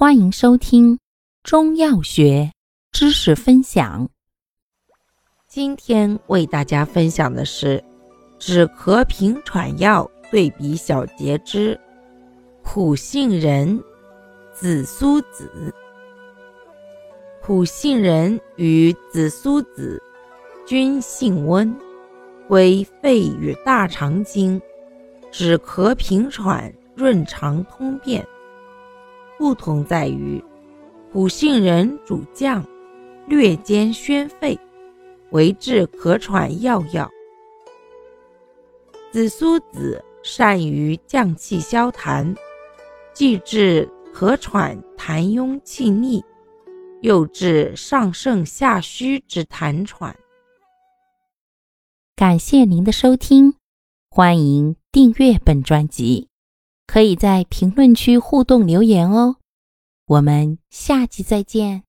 欢迎收听中药学知识分享。今天为大家分享的是止咳平喘药对比小节之苦杏仁、紫苏子。苦杏仁与紫苏子均性温，归肺与大肠经，止咳平喘、润肠通便。不同在于，苦杏仁主降，略兼宣肺，为治咳喘要药。紫苏子善于降气消痰，既治咳喘痰壅气逆，又治上盛下虚之痰喘。感谢您的收听，欢迎订阅本专辑。可以在评论区互动留言哦，我们下期再见。